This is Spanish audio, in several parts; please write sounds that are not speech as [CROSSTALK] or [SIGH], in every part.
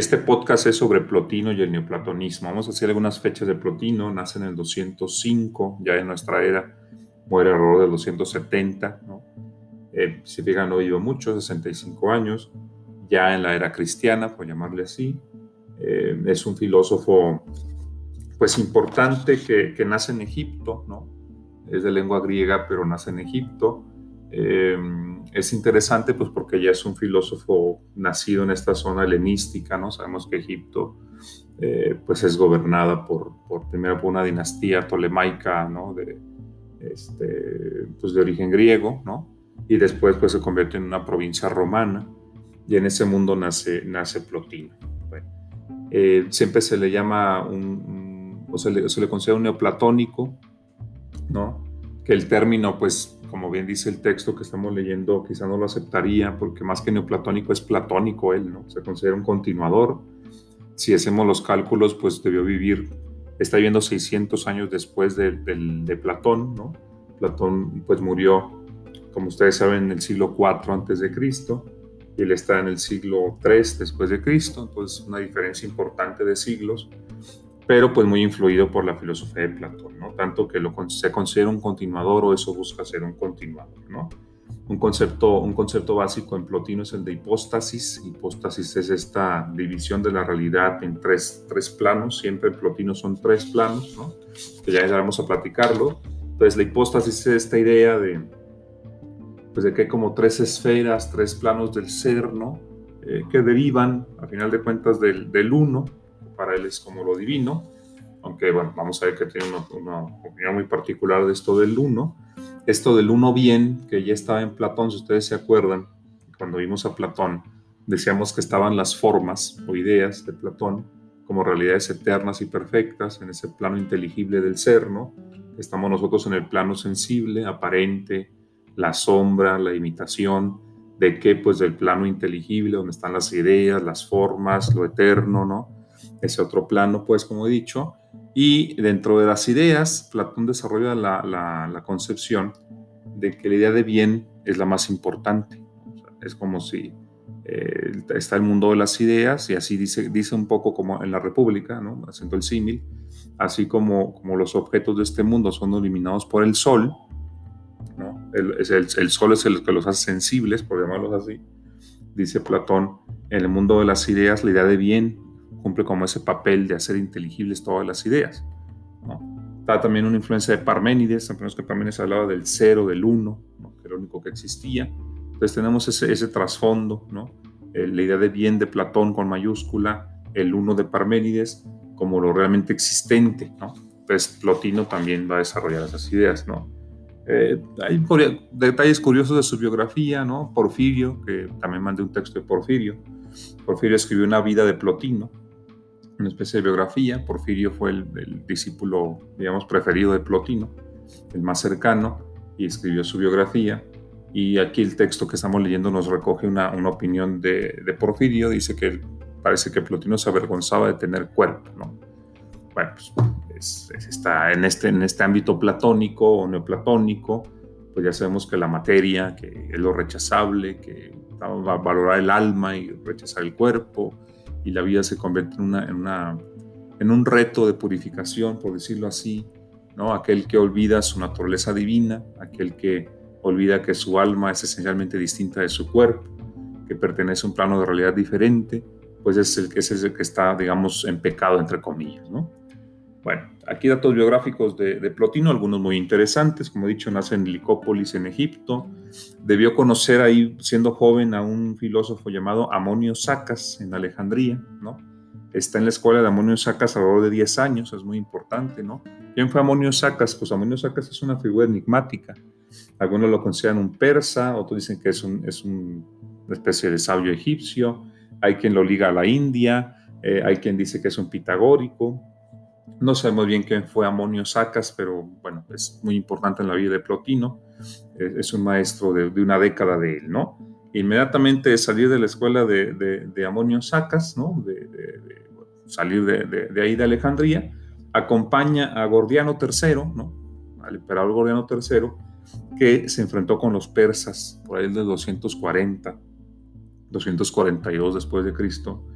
Este podcast es sobre Plotino y el neoplatonismo. Vamos a hacer algunas fechas de Plotino. Nace en el 205, ya en nuestra era. Muere alrededor del 270. ¿no? Eh, si fijan, no vivió mucho, 65 años. Ya en la era cristiana, por llamarle así. Eh, es un filósofo pues importante que, que, nace en Egipto, ¿no? Es de lengua griega, pero nace en Egipto. Eh, es interesante pues porque ya es un filósofo nacido en esta zona helenística, ¿no? Sabemos que Egipto eh, pues es gobernada por, por, primero por una dinastía tolemaica, ¿no? De, este, pues de origen griego, ¿no? Y después pues se convierte en una provincia romana y en ese mundo nace, nace Plotino. Eh, siempre se le llama un, o se le, se le considera un neoplatónico, ¿no? Que el término pues como bien dice el texto que estamos leyendo, quizá no lo aceptaría, porque más que neoplatónico es platónico él, ¿no? Se considera un continuador. Si hacemos los cálculos, pues debió vivir, está viviendo 600 años después de, de, Platón, ¿no? Platón pues murió, como ustedes saben, en el siglo IV antes de Cristo, y él está en el siglo III después de Cristo, entonces una diferencia importante de siglos pero pues muy influido por la filosofía de Platón, ¿no? Tanto que lo, se considera un continuador o eso busca ser un continuador, ¿no? Un concepto, un concepto básico en Plotino es el de hipóstasis. Hipóstasis es esta división de la realidad en tres, tres planos. Siempre en Plotino son tres planos, ¿no? Que ya vamos a platicarlo. Entonces la hipóstasis es esta idea de, pues de que hay como tres esferas, tres planos del ser, ¿no? Eh, que derivan, a final de cuentas, del, del uno, para él es como lo divino, aunque bueno, vamos a ver que tiene una, opinión muy particular de esto del uno. Esto del uno bien, que ya estaba en Platón, si ustedes se acuerdan, cuando vimos a Platón, decíamos que estaban las formas o ideas de Platón como realidades eternas y perfectas en ese plano inteligible del ser, ¿no? Estamos nosotros en el plano sensible, aparente, la sombra, la imitación, de qué, pues del plano inteligible, donde están las ideas, las formas, lo eterno, ¿no? Ese otro plano, pues como he dicho, y dentro de las ideas, Platón desarrolla la, concepción de que la idea de bien es la más importante. es como si eh, está el mundo de las ideas, y así dice, dice un poco como en la República, ¿no? haciendo el símil, así como, como los objetos de este mundo son eliminados por el sol, ¿no? el, el, el sol es el que los hace sensibles, por llamarlos así, dice Platón, en el mundo de las ideas la idea de bien cumple como ese papel de hacer inteligibles todas las ideas. Está también una influencia de Parménides, sabemos que Parménides hablaba del cero, del uno, que era lo único que existía. Entonces tenemos ese, ese trasfondo, ¿no? Eh, la idea de bien de Platón con mayúscula, el uno de Parménides como lo realmente existente. ¿no? Entonces Plotino también va a desarrollar esas ideas. ¿no? Eh, hay detalles curiosos de su biografía, ¿no? Porfirio, que también mandé un texto de Porfirio. Porfirio escribió una vida de Plotino, una especie de biografía. Porfirio fue el, discípulo, digamos, preferido de Plotino, el más cercano, y escribió su biografía. Y aquí el texto que estamos leyendo nos recoge una, opinión de, de, Porfirio. Dice que parece que Plotino se avergonzaba de tener cuerpo, ¿no? Bueno, pues está en este, en este ámbito platónico o neoplatónico, pues ya sabemos que la materia, que es lo rechazable, que va a valorar el alma y rechazar el cuerpo, y la vida se convierte en, una, en, un reto de purificación, por decirlo así, ¿no? Aquel que olvida su naturaleza divina, aquel que olvida que su alma es esencialmente distinta de su cuerpo, que pertenece a un plano de realidad diferente, pues es el, es el que está, digamos, en pecado, entre comillas, ¿no? Bueno, aquí datos biográficos de, Plotino, algunos muy interesantes. Como he dicho, nace en Licópolis, en Egipto. Debió conocer ahí, siendo joven, a un filósofo llamado Amonio Sacas en Alejandría, ¿no? Está en la escuela de Amonio Sacas alrededor de 10 años, es muy importante, ¿no? ¿Quién fue Amonio Sacas? Pues Amonio Sacas es una figura enigmática. Algunos lo consideran un persa, otros dicen que es, un, es un, una especie de sabio egipcio. Hay quien lo liga a la India, eh, hay quien dice que es un pitagórico, no sabemos bien quién fue Amonio Sacas, pero bueno, es muy importante en la vida de Plotino. Es un maestro de, una década de él, ¿no? Inmediatamente salir de la escuela de, Amonio Sacas, ¿no? Salir de, ahí de Alejandría, acompaña a Gordiano III, ¿no? Al emperador Gordiano III, que se enfrentó con los persas por ahí del 240, 242 después de Cristo,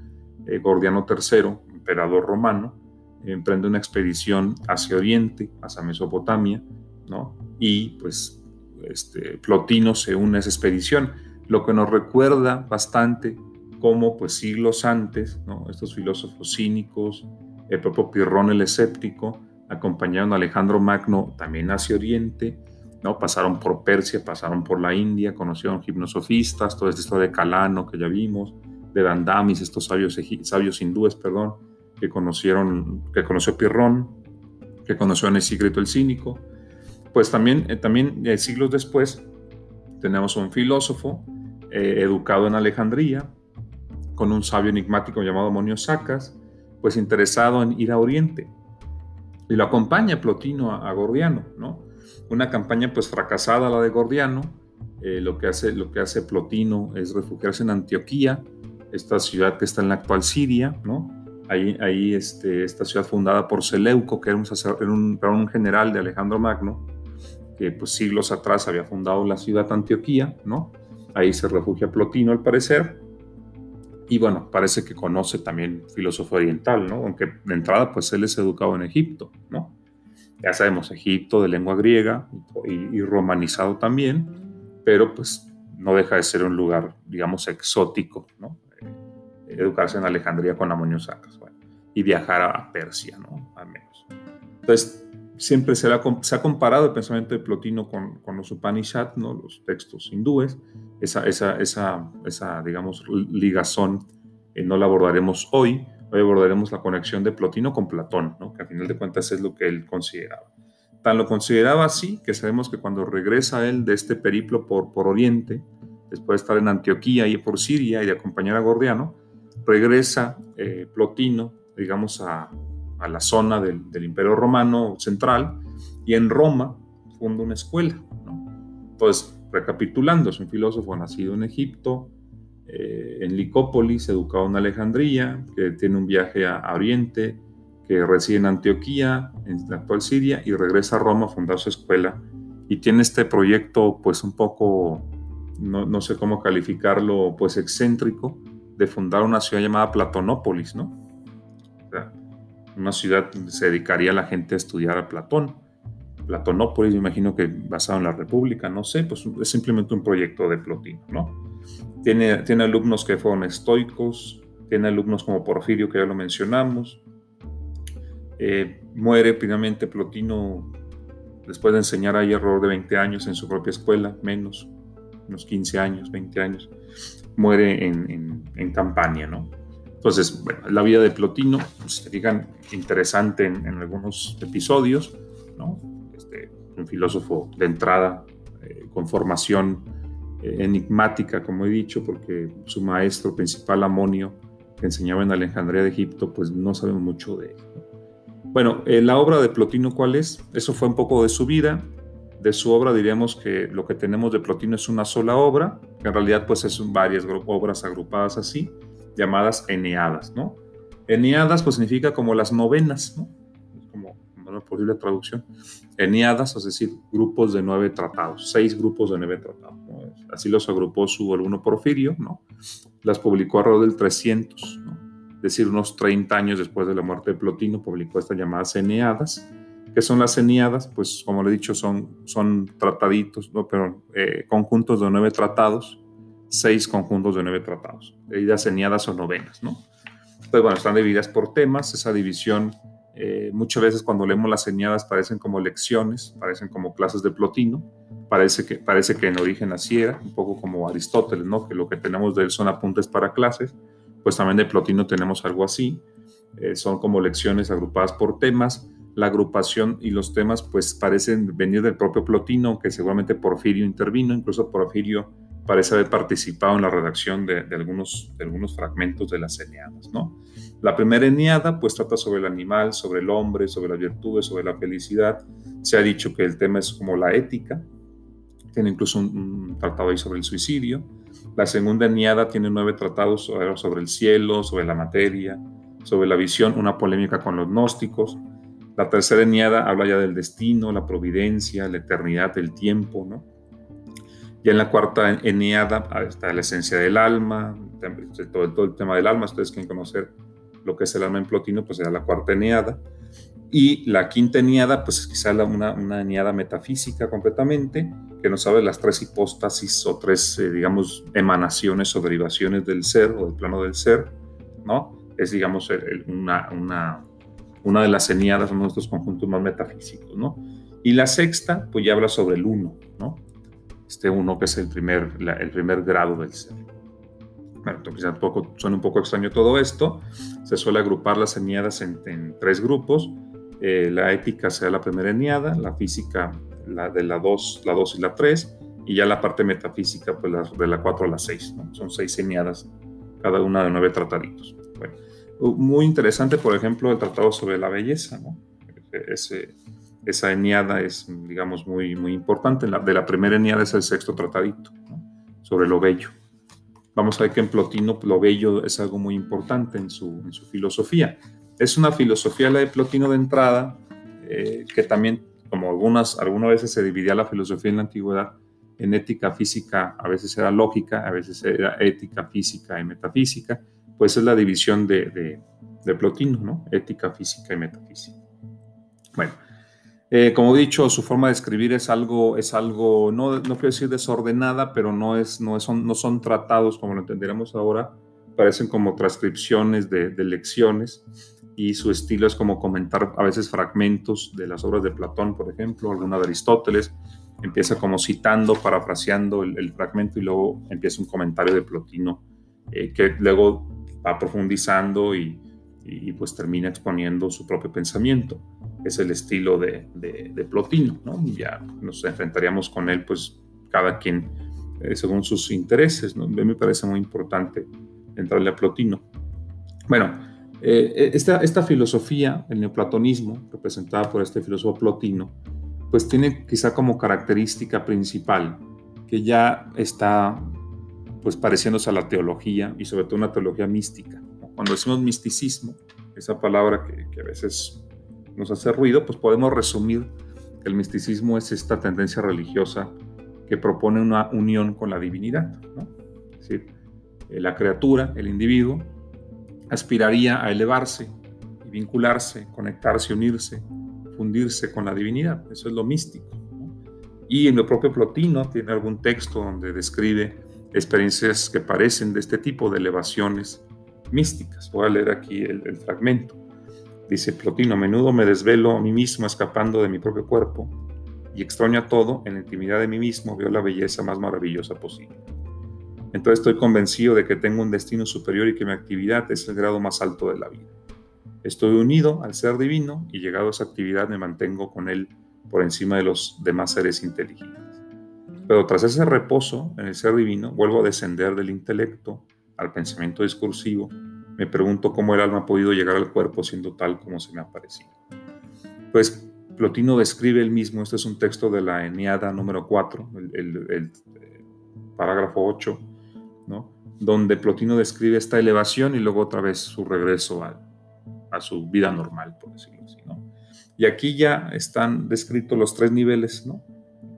eh, Gordiano III, emperador romano, emprende una expedición hacia Oriente, hacia Mesopotamia, ¿no? Y pues este, Plotino se une a esa expedición, lo que nos recuerda bastante cómo pues siglos antes, ¿no? estos filósofos cínicos, el propio Pirrón el escéptico, acompañaron a Alejandro Magno también hacia Oriente, ¿no? pasaron por Persia, pasaron por la India, conocieron gimnosofistas, toda esta historia de Calano que ya vimos, de Dandamis, estos sabios, sabios hindúes, perdón, que conocieron, que conoció Pirrón, que conoció a Nesícreto el cínico. Pues también, eh, también eh, siglos después tenemos un filósofo eh, educado en Alejandría, con un sabio enigmático llamado Monio Sacas, pues interesado en ir a Oriente. Y lo acompaña Plotino a, Gordiano, ¿no? Una campaña pues fracasada la de Gordiano, eh, lo, que hace, lo que hace Plotino es refugiarse en Antioquía, esta ciudad que está en la actual Siria, ¿no? Ahí, ahí este, esta ciudad fundada por Seleuco, que era un, era un, general de Alejandro Magno, que pues siglos atrás había fundado la ciudad Antioquía, ¿no? Ahí se refugia Plotino al parecer, y bueno, parece que conoce también filosofía oriental, ¿no? Aunque de entrada, pues él es educado en Egipto, ¿no? Ya sabemos, Egipto de lengua griega y, romanizado también, pero pues no deja de ser un lugar, digamos, exótico, ¿no? Educarse en Alejandría con Amonio Sacas, bueno, y viajar a Persia, ¿no? Al menos. Entonces, siempre se, ha, comparado el pensamiento de Plotino con, con los Upanishads, ¿no? Los textos hindúes, esa, esa, esa, esa digamos, ligazón eh, no la abordaremos hoy. Hoy abordaremos la conexión de Plotino con Platón, ¿no? que al final de cuentas es lo que él consideraba. Tan lo consideraba así que sabemos que cuando regresa él de este periplo por, por Oriente, después de estar en Antioquía y por Siria y de acompañar a Gordiano, regresa eh, Plotino, digamos, a, a la zona del, Imperio Romano central y en Roma funda una escuela. ¿no? Entonces, Recapitulando, es un filósofo nacido en Egipto, eh, en Licópolis, educado en Alejandría, que tiene un viaje a, Oriente, que reside en Antioquía, en la actual Siria, y regresa a Roma a fundar su escuela. Y tiene este proyecto, pues un poco, no, sé cómo calificarlo, pues excéntrico, de fundar una ciudad llamada Platonópolis, ¿no? una ciudad donde se dedicaría la gente a estudiar a Platón. Platonópolis, me imagino que basado en la República, no sé, pues es simplemente un proyecto de Plotino, ¿no? Tiene, tiene alumnos que fueron estoicos, tiene alumnos como Porfirio, que ya lo mencionamos. Eh, muere finalmente Plotino después de enseñar ahí alrededor de 20 años en su propia escuela, menos, unos 15 años, 20 años, muere en, en, Campania, ¿no? Entonces, bueno, la vida de Plotino, pues, se digan, interesante en, en algunos episodios, ¿no? un filósofo de entrada eh, con formación eh, enigmática, como he dicho, porque su maestro principal, Amonio, que enseñaba en Alejandría de Egipto, pues no sabemos mucho de él. Bueno, eh, la obra de Plotino, ¿cuál es? Eso fue un poco de su vida. De su obra diríamos que lo que tenemos de Plotino es una sola obra, que en realidad pues son varias obras agrupadas así, llamadas Eneadas, ¿no? Eneadas pues significa como las novenas, ¿no? posible traducción, eniadas, es decir, grupos de nueve tratados, seis grupos de nueve tratados. Así los agrupó su alumno Porfirio, ¿no? Las publicó alrededor del 300, es decir, unos 30 años después de la muerte de Plotino, publicó estas llamadas Eneadas. ¿Qué son las Eneadas? Pues, como le he dicho, son, son trataditos, no, pero eh, conjuntos de nueve tratados, seis conjuntos de nueve tratados. Divididas Eneadas o novenas, ¿no? Entonces, bueno, están divididas por temas, esa división eh, muchas veces cuando leemos las señadas parecen como lecciones, parecen como clases de Plotino, parece que, parece que en origen así era, un poco como Aristóteles, ¿no? que lo que tenemos de él son apuntes para clases, pues también de Plotino tenemos algo así, eh, son como lecciones agrupadas por temas, la agrupación y los temas pues parecen venir del propio Plotino, aunque seguramente Porfirio intervino, incluso Porfirio parece haber participado en la redacción de, algunos, de algunos fragmentos de las Eneadas, ¿no? La primera Eneada pues trata sobre el animal, sobre el hombre, sobre las virtudes, sobre la felicidad. Se ha dicho que el tema es como la ética, tiene incluso un, tratado ahí sobre el suicidio. La segunda Eneada tiene nueve tratados sobre el cielo, sobre la materia, sobre la visión, una polémica con los gnósticos. La tercera Eneada habla ya del destino, la providencia, la eternidad, el tiempo, ¿no? Y en la cuarta eneada está la esencia del alma, todo, todo el tema del alma. Ustedes quieren conocer lo que es el alma en Plotino, pues será la cuarta eneada. Y la quinta eneada, pues quizá una, una eneada metafísica completamente, que nos habla de las tres hipóstasis o tres, eh, digamos, emanaciones o derivaciones del ser o del plano del ser, ¿no? Es, digamos, una, una, una de las eneadas, uno de estos conjuntos más metafísicos, ¿no? Y la sexta, pues ya habla sobre el uno, ¿no? Este uno que es el primer, el primer grado del ser. Bueno, entonces poco, suena un poco extraño todo esto. Se suele agrupar las eneadas en, tres grupos. Eh, la ética sea la primera eneada, la física la de la 2, la 2 y la 3, y ya la parte metafísica pues de la 4 a la 6. ¿no? Son seis eneadas, cada una de nueve trataditos. Bueno, muy interesante, por ejemplo, el tratado sobre la belleza. ¿no? Ese, esa eneada es, digamos, muy, muy importante. La, de la primera eneada es el sexto tratadito, sobre lo bello. Vamos a ver que en Plotino lo bello es algo muy importante en su, en su filosofía. Es una filosofía, la de Plotino de entrada, eh, que también, como algunas, algunas veces se dividía la filosofía en la antigüedad, en ética física, a veces era lógica, a veces era ética física y metafísica, pues es la división de, de, de Plotino, ¿no? Ética física y metafísica. Bueno, eh, como he dicho, su forma de escribir es algo, es algo no, no quiero decir desordenada, pero no, es, no, son, no son tratados como lo entenderemos ahora, parecen como transcripciones de, lecciones y su estilo es como comentar a veces fragmentos de las obras de Platón, por ejemplo, alguna de Aristóteles, empieza como citando, parafraseando el, fragmento y luego empieza un comentario de Plotino eh, que luego va profundizando y, pues termina exponiendo su propio pensamiento es el estilo de, de, Plotino, ¿no? Ya nos enfrentaríamos con él, pues cada quien eh, según sus intereses, ¿no? Me parece muy importante entrarle a Plotino. Bueno, eh, esta, esta filosofía, el neoplatonismo, representada por este filósofo Plotino, pues tiene quizá como característica principal que ya está pues pareciéndose a la teología y sobre todo una teología mística. Cuando decimos misticismo, esa palabra que, a veces nos hace ruido, pues podemos resumir que el misticismo es esta tendencia religiosa que propone una unión con la divinidad. Es decir, eh, la criatura, el individuo, aspiraría a elevarse vincularse, conectarse, unirse, fundirse con la divinidad. Eso es lo místico. Y en el propio Plotino tiene algún texto donde describe experiencias que parecen de este tipo de elevaciones místicas. Voy a leer aquí el fragmento. Dice Plotino, a menudo me desvelo a mí mismo escapando de mi propio cuerpo y extraño a todo, en la intimidad de mí mismo veo la belleza más maravillosa posible. Entonces estoy convencido de que tengo un destino superior y que mi actividad es el grado más alto de la vida. Estoy unido al ser divino y llegado a esa actividad me mantengo con él por encima de los demás seres inteligentes. Pero tras ese reposo en el ser divino, vuelvo a descender del intelecto al pensamiento discursivo me pregunto cómo el alma ha podido llegar al cuerpo siendo tal como se me ha parecido. Pues Plotino describe el mismo, este es un texto de la Eneada número 4, el, el, parágrafo 8, ¿no? donde Plotino describe esta elevación y luego otra vez su regreso a, a su vida normal, por decirlo así. ¿no? Y aquí ya están descritos los tres niveles ¿no?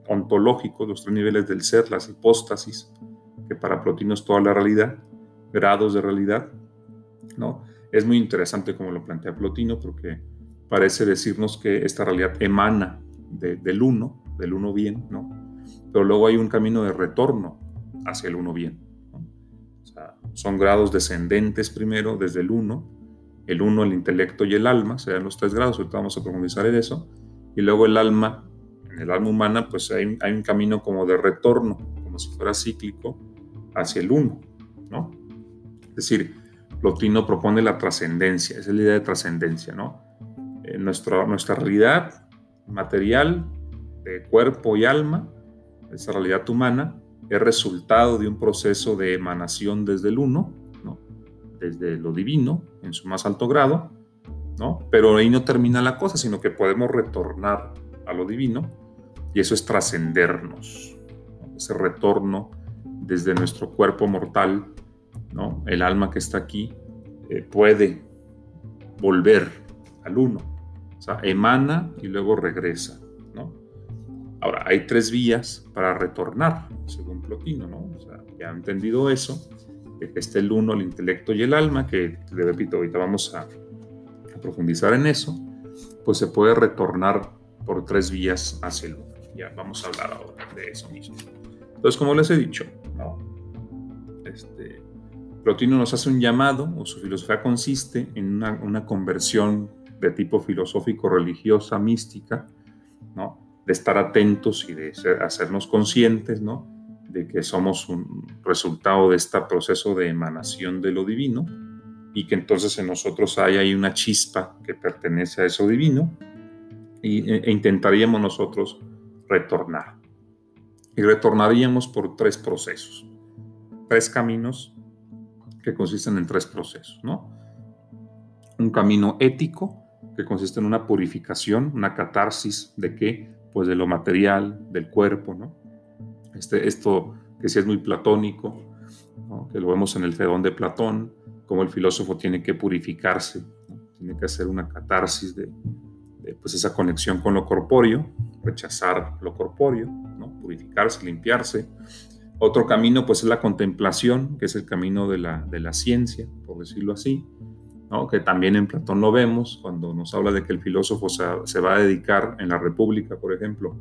Ontológicos, los tres niveles del ser, las hipóstasis, que para Plotino es toda la realidad, grados de realidad, ¿no? Es muy interesante como lo plantea Plotino porque parece decirnos que esta realidad emana del uno, del uno bien, ¿no? Pero luego hay un camino de retorno hacia el uno bien. son grados descendentes primero desde el uno, el uno, el intelecto y el alma, serían los tres grados, ahorita vamos a profundizar en eso, y luego el alma, en el alma humana, pues hay, hay un camino como de retorno, como si fuera cíclico, hacia el uno, ¿no? Es decir, Plotino propone la trascendencia, esa es la idea de trascendencia, ¿no? Eh, nuestra, nuestra realidad material, de cuerpo y alma, esa realidad humana, es resultado de un proceso de emanación desde el uno, ¿no? desde lo divino, en su más alto grado, ¿no? pero ahí no termina la cosa, sino que podemos retornar a lo divino, y eso es trascendernos, ese retorno desde nuestro cuerpo mortal el alma que está aquí eh, puede volver al uno, o sea, emana y luego regresa, Ahora, hay tres vías para retornar, según Plotino, ¿no? Ya han entendido eso, está el uno, el intelecto y el alma, que, le repito, ahorita vamos a, profundizar en eso, pues se puede retornar por tres vías hacia el uno. Ya vamos a hablar ahora de eso mismo. Entonces, como les he dicho, ¿no? este, Plotino nos hace un llamado, o su filosofía consiste en una, una conversión de tipo filosófico, religiosa, mística, ¿no? de estar atentos y de hacernos conscientes, ¿no? De que somos un resultado de este proceso de emanación de lo divino y que entonces en nosotros hay ahí una chispa que pertenece a eso divino y, e, e intentaríamos nosotros retornar. Y retornaríamos por tres procesos, tres caminos que consisten en tres procesos, ¿no? Un camino ético, que consiste en una purificación, una catarsis de qué? pues de lo material, del cuerpo, ¿no? Este, esto que sí es muy platónico, que lo vemos en el Fedón de Platón, como el filósofo tiene que purificarse, tiene que hacer una catarsis de, pues esa conexión con lo corpóreo, rechazar lo corpóreo, ¿no? purificarse, limpiarse. Otro camino pues es la contemplación, que es el camino de la, de la ciencia, por decirlo así, que también en Platón lo vemos cuando nos habla de que el filósofo se, va a dedicar en la República, por ejemplo,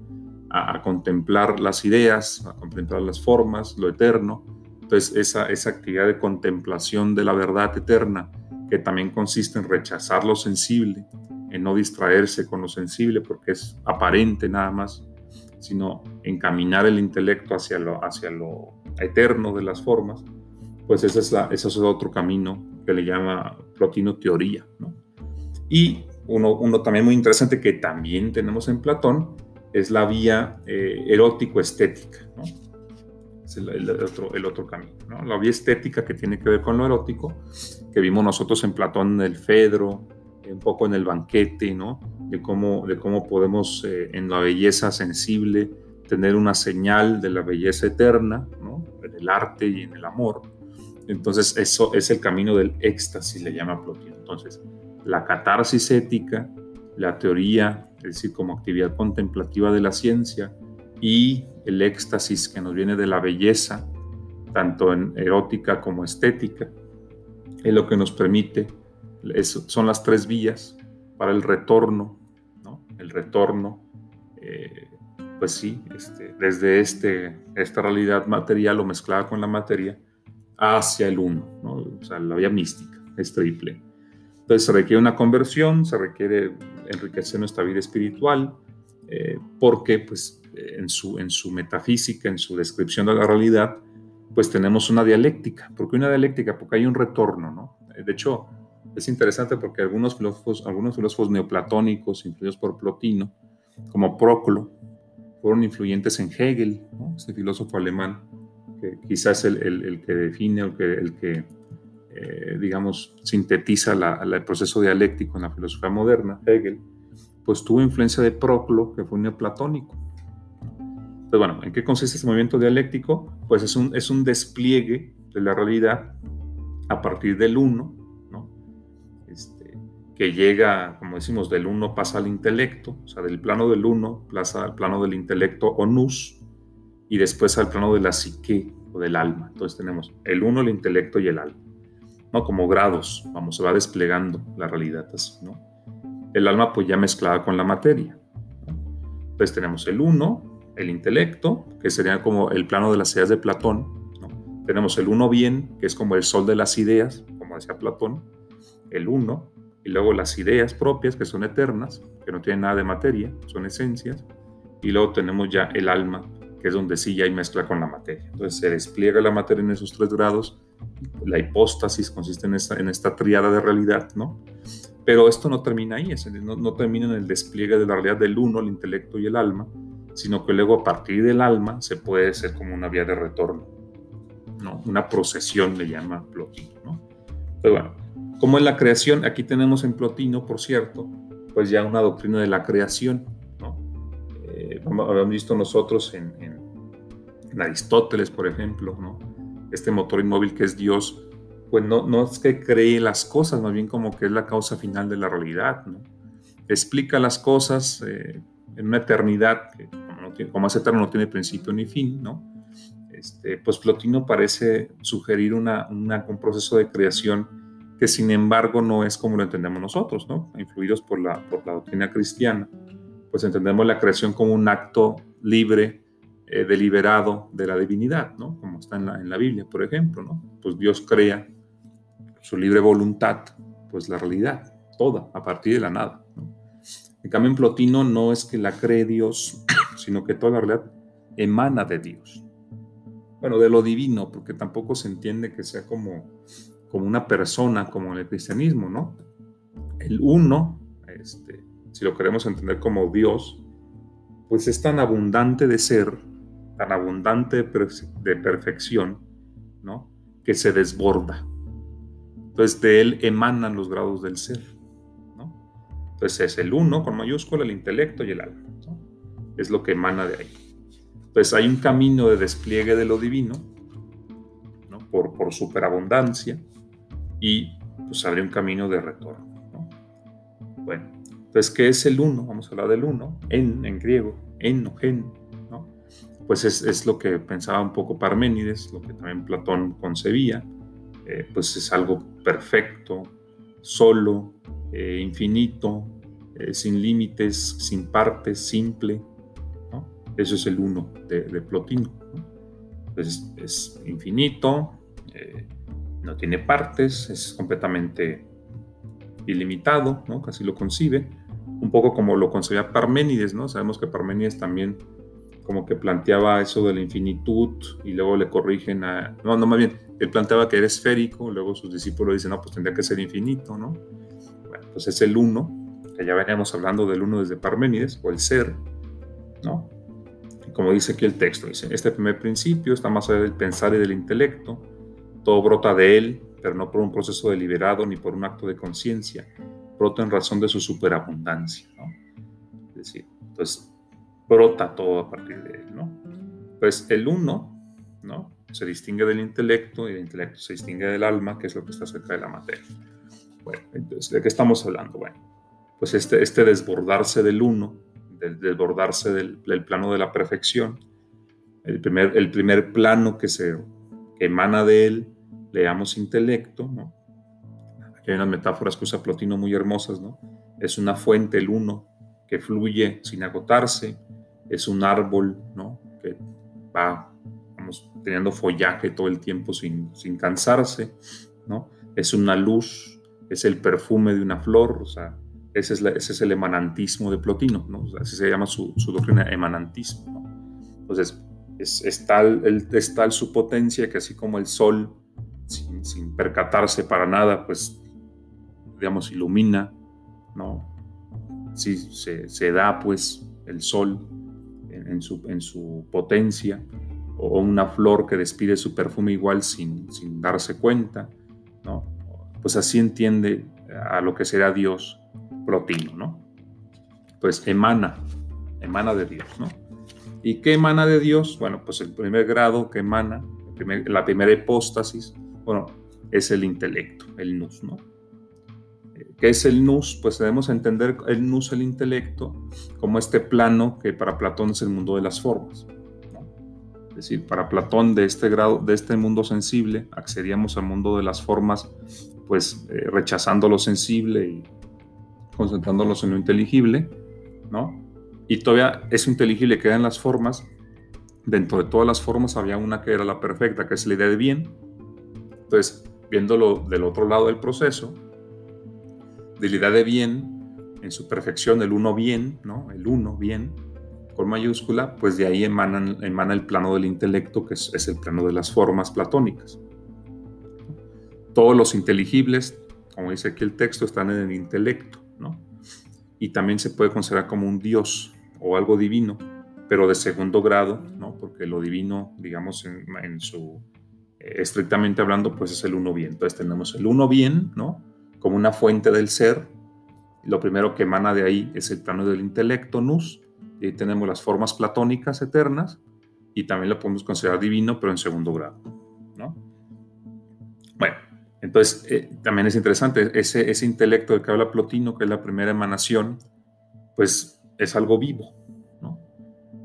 a, contemplar las ideas, a contemplar las formas, lo eterno. Entonces, esa, esa actividad de contemplación de la verdad eterna, que también consiste en rechazar lo sensible, en no distraerse con lo sensible porque es aparente nada más, sino encaminar el intelecto hacia lo, hacia lo eterno de las formas, pues ese es, la, ese es otro camino que le llama Plotino teoría. ¿no? Y uno, uno, también muy interesante que también tenemos en Platón es la vía eh, erótico-estética. ¿no? Es el, otro, el otro camino. ¿no? La vía estética que tiene que ver con lo erótico, que vimos nosotros en Platón en el Fedro, un poco en el banquete, ¿no? de, cómo, de cómo podemos eh, en la belleza sensible tener una señal de la belleza eterna, ¿no? en el arte y en el amor entonces, eso es el camino del éxtasis, le llama Plotino. Entonces, la catarsis ética, la teoría, es decir, como actividad contemplativa de la ciencia, y el éxtasis que nos viene de la belleza, tanto en erótica como estética, es lo que nos permite, son las tres vías para el retorno, ¿no? El retorno, eh, pues sí, este, desde este, esta realidad material o mezclada con la materia, hacia el uno, o sea, la vía mística, es triple. Entonces se requiere una conversión, se requiere enriquecer nuestra vida espiritual, eh, porque pues en su, en su metafísica, en su descripción de la realidad, pues tenemos una dialéctica. ¿Por qué una dialéctica? Porque hay un retorno, ¿no? De hecho, es interesante porque algunos filósofos, algunos filósofos neoplatónicos, influidos por Plotino, como Proclo, fueron influyentes en Hegel, este filósofo alemán, que quizás el, el, que define o que, el que, eh, digamos, sintetiza el proceso dialéctico en la filosofía moderna, Hegel, pues tuvo influencia de Proclo, que fue un neoplatónico. Entonces, bueno, ¿en qué consiste este movimiento dialéctico? Pues es un, es un despliegue de la realidad a partir del uno, ¿no? Que llega, como decimos, del uno pasa al intelecto, o sea, del plano del uno pasa al plano del intelecto onus, y después al plano de la psique o del alma. Entonces tenemos el uno, el intelecto y el alma, ¿no? Como grados, vamos, se va desplegando la realidad así, ¿no? El alma pues ya mezclada con la materia. Entonces tenemos el uno, el intelecto, que sería como el plano de las ideas de Platón, ¿no? Tenemos el uno bien, que es como el sol de las ideas, como decía Platón, el uno, y luego las ideas propias, que son eternas, que no tienen nada de materia, son esencias, y luego tenemos ya el alma, que es donde sí ya hay mezcla con la materia. Entonces se despliega la materia en esos tres grados, la hipóstasis consiste en esta, en esta triada de realidad, ¿no? Pero esto no termina ahí, no, no termina en el despliegue de la realidad del uno, el intelecto y el alma, sino que luego a partir del alma se puede ser como una vía de retorno, ¿no? Una procesión le llama Plotino, ¿no? Pero bueno, como en la creación, aquí tenemos en Plotino, por cierto, pues ya una doctrina de la creación, eh, habíamos visto nosotros en, Aristóteles, por ejemplo, ¿no? este motor inmóvil que es Dios, pues no, no es que cree las cosas, más bien como que es la causa final de la realidad. ¿no? Explica las cosas eh, en una eternidad que como no tiene, como es eterno, no tiene principio ni fin, ¿no? Este, pues Plotino parece sugerir una, un proceso de creación que sin embargo no es como lo entendemos nosotros, ¿no? Influidos por la, por la doctrina cristiana, pues entendemos la creación como un acto libre, eh, deliberado de la divinidad, ¿no? Como está en la, en la Biblia, por ejemplo, ¿no? Pues Dios crea su libre voluntad, pues la realidad, toda, a partir de la nada, ¿no? En cambio, en Plotino no es que la cree Dios, [COUGHS] sino que toda la realidad emana de Dios. Bueno, de lo divino, porque tampoco se entiende que sea como, como una persona, como en el cristianismo, ¿no? El uno, este, si lo queremos entender como Dios, pues es tan abundante de ser, tan abundante de perfección, ¿no? Que se desborda. Entonces de él emanan los grados del ser. Entonces es el uno con mayúscula, el intelecto y el alma. Es lo que emana de ahí. Entonces hay un camino de despliegue de lo divino, por, por superabundancia, y pues abre un camino de retorno. Bueno, entonces, ¿qué es el uno? Vamos a hablar del uno, en, en griego, en o gen, ¿no? Pues es, es, lo que pensaba un poco Parménides, lo que también Platón concebía, eh, pues es algo perfecto, solo, eh, infinito, eh, sin límites, sin partes, simple. Eso es el uno de, Plotino. es infinito, no tiene partes, es completamente ilimitado, ¿no? casi lo concibe, un poco como lo concebía Parménides, ¿no? Sabemos que Parménides también como que planteaba eso de la infinitud y luego le corrigen a... No, no, más bien, él planteaba que era esférico, luego sus discípulos dicen, no, pues tendría que ser infinito, ¿no? Bueno, pues es el uno, que ya veníamos hablando del uno desde Parménides, o el ser, ¿no? Como dice aquí el texto, dice, este primer principio está más allá del pensar y del intelecto, todo brota de él, pero no por un proceso deliberado ni por un acto de conciencia, brota en razón de su superabundancia, ¿no? Es decir, pues brota todo a partir de él, ¿no? Pues el uno, ¿no? Se distingue del intelecto y el intelecto se distingue del alma, que es lo que está cerca de la materia. Bueno, entonces, ¿de qué estamos hablando? Bueno, pues este, este desbordarse del uno, del desbordarse del, plano de la perfección, el primer, el primer plano que se emana de él, le damos intelecto, ¿no? Aquí hay unas metáforas que usa Plotino muy hermosas, ¿no? Es una fuente, el uno, que fluye sin agotarse, es un árbol, ¿no? Que va, vamos, teniendo follaje todo el tiempo sin, sin cansarse, ¿no? Es una luz, es el perfume de una flor, o sea, ese es, ese es el emanantismo de Plotino, ¿no? así se llama su, su doctrina, emanantismo, ¿no? Entonces, es, es, tal, es tal su potencia que así como el sol, sin, percatarse para nada, pues, digamos, ilumina, ¿no? Sí, se, da, pues, el sol en, su, en su potencia, o una flor que despide su perfume igual sin, sin darse cuenta, ¿no? Pues así entiende a lo que será Dios Plotino, ¿no? Pues emana, emana de Dios, ¿no? ¿Y qué emana de Dios? Bueno, pues el primer grado que emana, la primera hipóstasis, bueno, es el intelecto, el nous, ¿no? ¿Qué es el nous? Pues debemos entender el nous, el intelecto, como este plano que para Platón es el mundo de las formas. Es decir, para Platón de este grado, de este mundo sensible, accedíamos al mundo de las formas, pues eh, rechazando lo sensible y concentrándonos en lo inteligible, ¿no? Y todavía eso inteligible queda en las formas. Dentro de todas las formas había una que era la perfecta, que es la idea de bien. Entonces, viéndolo del otro lado del proceso, de la idea de bien, en su perfección, el uno bien, ¿no? El uno bien, con mayúscula, pues de ahí emana, el plano del intelecto, que es, el plano de las formas platónicas. Todos los inteligibles, como dice aquí el texto, están en el intelecto, ¿no? Y también se puede considerar como un dios o algo divino, pero de segundo grado, ¿no? Porque lo divino, digamos, en, su, estrictamente hablando, pues es el uno bien. Entonces tenemos el uno bien, ¿no? como una fuente del ser. Lo primero que emana de ahí es el plano del intelecto, nous, y ahí tenemos las formas platónicas eternas, y también lo podemos considerar divino, pero en segundo grado. ¿no? Bueno, entonces eh, también es interesante, ese, ese intelecto del que habla Plotino, que es la primera emanación, pues es algo vivo. ¿no?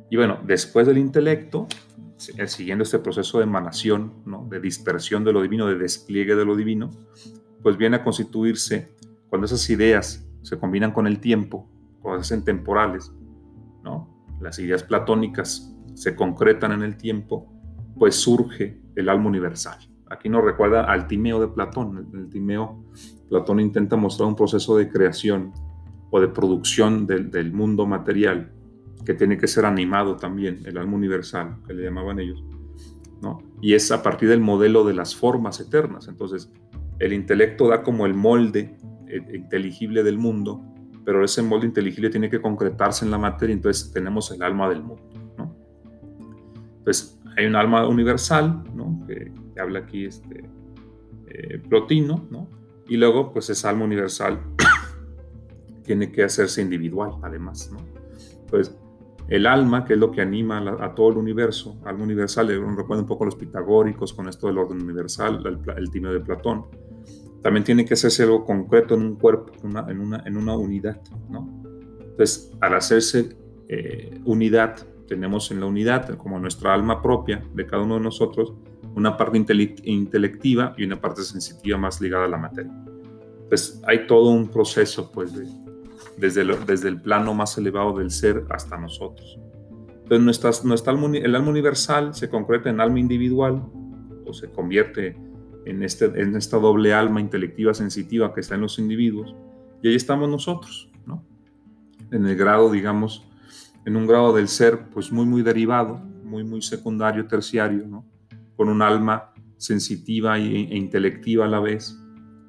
Y bueno, después del intelecto, siguiendo este proceso de emanación, de dispersión de lo divino, de despliegue de lo divino, pues viene a constituirse cuando esas ideas se combinan con el tiempo, cuando se hacen temporales, ¿no? las ideas platónicas se concretan en el tiempo, pues surge el alma universal. Aquí nos recuerda al Timeo de Platón. En el Timeo, Platón intenta mostrar un proceso de creación o de producción del mundo material que tiene que ser animado también, el alma universal, que le llamaban ellos, ¿no? Y es a partir del modelo de las formas eternas. Entonces, el intelecto da como el molde eh, inteligible del mundo, pero ese molde inteligible tiene que concretarse en la materia, entonces tenemos el alma del mundo, ¿no? Entonces, hay un alma universal, ¿no? Que, habla aquí este eh, Plotino, ¿no? Y luego, pues esa alma universal [COUGHS] tiene que hacerse individual, además, ¿no? Entonces, el alma, que es lo que anima a, todo el universo, alma universal, recuerdo un poco los pitagóricos con esto del orden universal, el, el de Platón, también tiene que hacerse algo concreto en un cuerpo, en, una, en una unidad, ¿no? Entonces, al hacerse eh, unidad, tenemos en la unidad, como nuestra alma propia de cada uno de nosotros, una parte intelectiva y una parte sensitiva más ligada a la materia. Pues hay todo un proceso, pues, de, desde, desde el plano más elevado del ser hasta nosotros. Entonces, nuestra, nuestra el alma universal se concreta en alma individual o se convierte en, este, en esta doble alma intelectiva sensitiva que está en los individuos, y ahí estamos nosotros, ¿no? En el grado, digamos, en un grado del ser, pues muy, muy derivado, muy, muy secundario, terciario, ¿no? Con un alma sensitiva e, e intelectiva a la vez,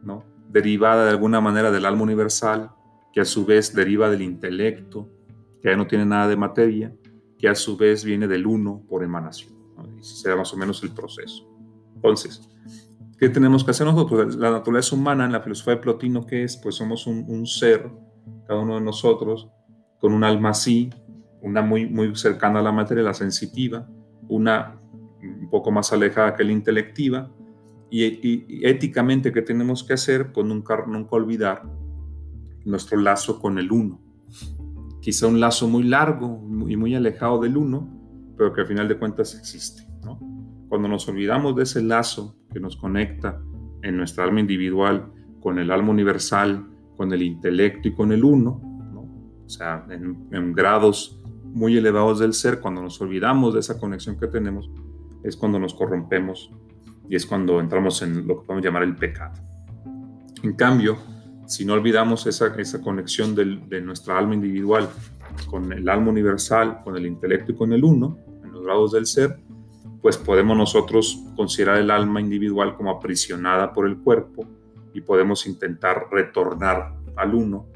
¿no? Derivada de alguna manera del alma universal, que a su vez deriva del intelecto, que ya no tiene nada de materia, que a su vez viene del uno por emanación. Ese será más o menos el proceso. Entonces, ¿qué tenemos que hacer nosotros? Pues la naturaleza humana en la filosofía de Plotino, ¿qué es? Pues somos un, ser, cada uno de nosotros, con un alma así, una muy, muy cercana a la materia, la sensitiva, una un poco más alejada que la intelectiva, y, y, éticamente, ¿qué tenemos que hacer? Pues nunca, nunca olvidar nuestro lazo con el uno. Quizá un lazo muy largo y muy alejado del uno, pero que al final de cuentas existe. Cuando nos olvidamos de ese lazo que nos conecta en nuestra alma individual con el alma universal, con el intelecto y con el uno, o sea, en, en grados muy elevados del ser, cuando nos olvidamos de esa conexión que tenemos, es cuando nos corrompemos y es cuando entramos en lo que podemos llamar el pecado. En cambio, si no olvidamos esa, esa conexión de nuestra alma individual con el alma universal, con el intelecto y con el uno, en los grados del ser, pues podemos nosotros considerar el alma individual como aprisionada por el cuerpo y podemos intentar retornar al uno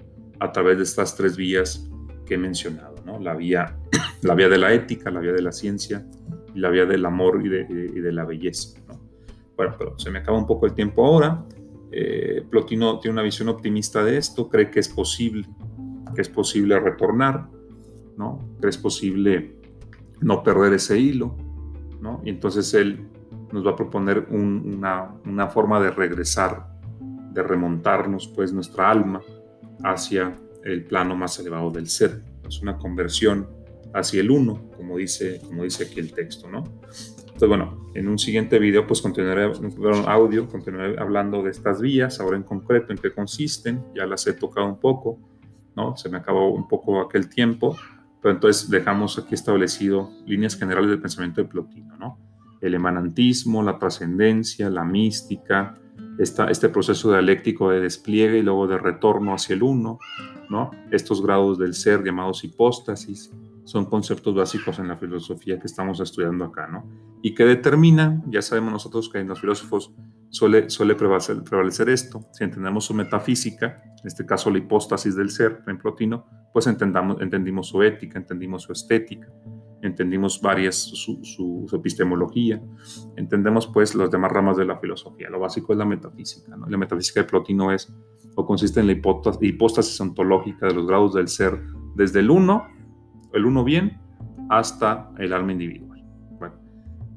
a través de estas tres vías que he mencionado, ¿no? la, vía, [CLEARS THROAT] la vía de la ética, la vía de la ciencia y la vía del amor y de, la belleza. ¿no? Bueno, pero se me acaba un poco el tiempo ahora. Eh, Plotino tiene una visión optimista de esto, cree que es posible, que es posible retornar, ¿no? que es posible no perder ese hilo, ¿no? y entonces él nos va a proponer una, una, forma de regresar, de remontarnos pues nuestra alma hacia el plano más elevado del ser. Es una conversión hacia el uno, como dice, como dice aquí el texto, ¿no? Entonces, bueno, en un siguiente video, pues continuaré, un audio, continuaré hablando de estas vías, ahora en concreto en qué consisten, ya las he tocado un poco, ¿no? Se me acabó un poco aquel tiempo, pero entonces dejamos aquí establecido líneas generales del pensamiento de Plotino, ¿no? El emanantismo, la trascendencia, la mística, esta, este proceso dialéctico de despliegue y luego de retorno hacia el uno, ¿no? Estos grados del ser llamados hipóstasis, son conceptos básicos en la filosofía que estamos estudiando acá, ¿no? Y que determina, ya sabemos nosotros que en los filósofos suele, suele prevalecer, prevalecer esto, si entendemos su metafísica, en este caso la hipóstasis del ser, en Plotino, pues entendamos, entendimos su ética, entendimos su estética, entendimos varias, su, su, epistemología, entendemos pues las demás ramas de la filosofía. Lo básico es la metafísica. La metafísica de Plotino es, o consiste en la hipóstasis, ontológica de los grados del ser desde el uno el uno bien hasta el alma individual.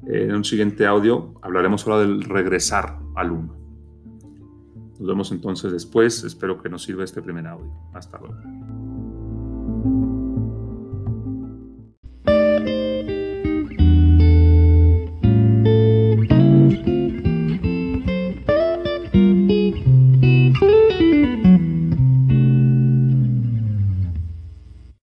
Eh, en un siguiente audio hablaremos ahora del regresar al uno. Nos vemos entonces después. Espero que nos sirva este primer audio. Hasta luego.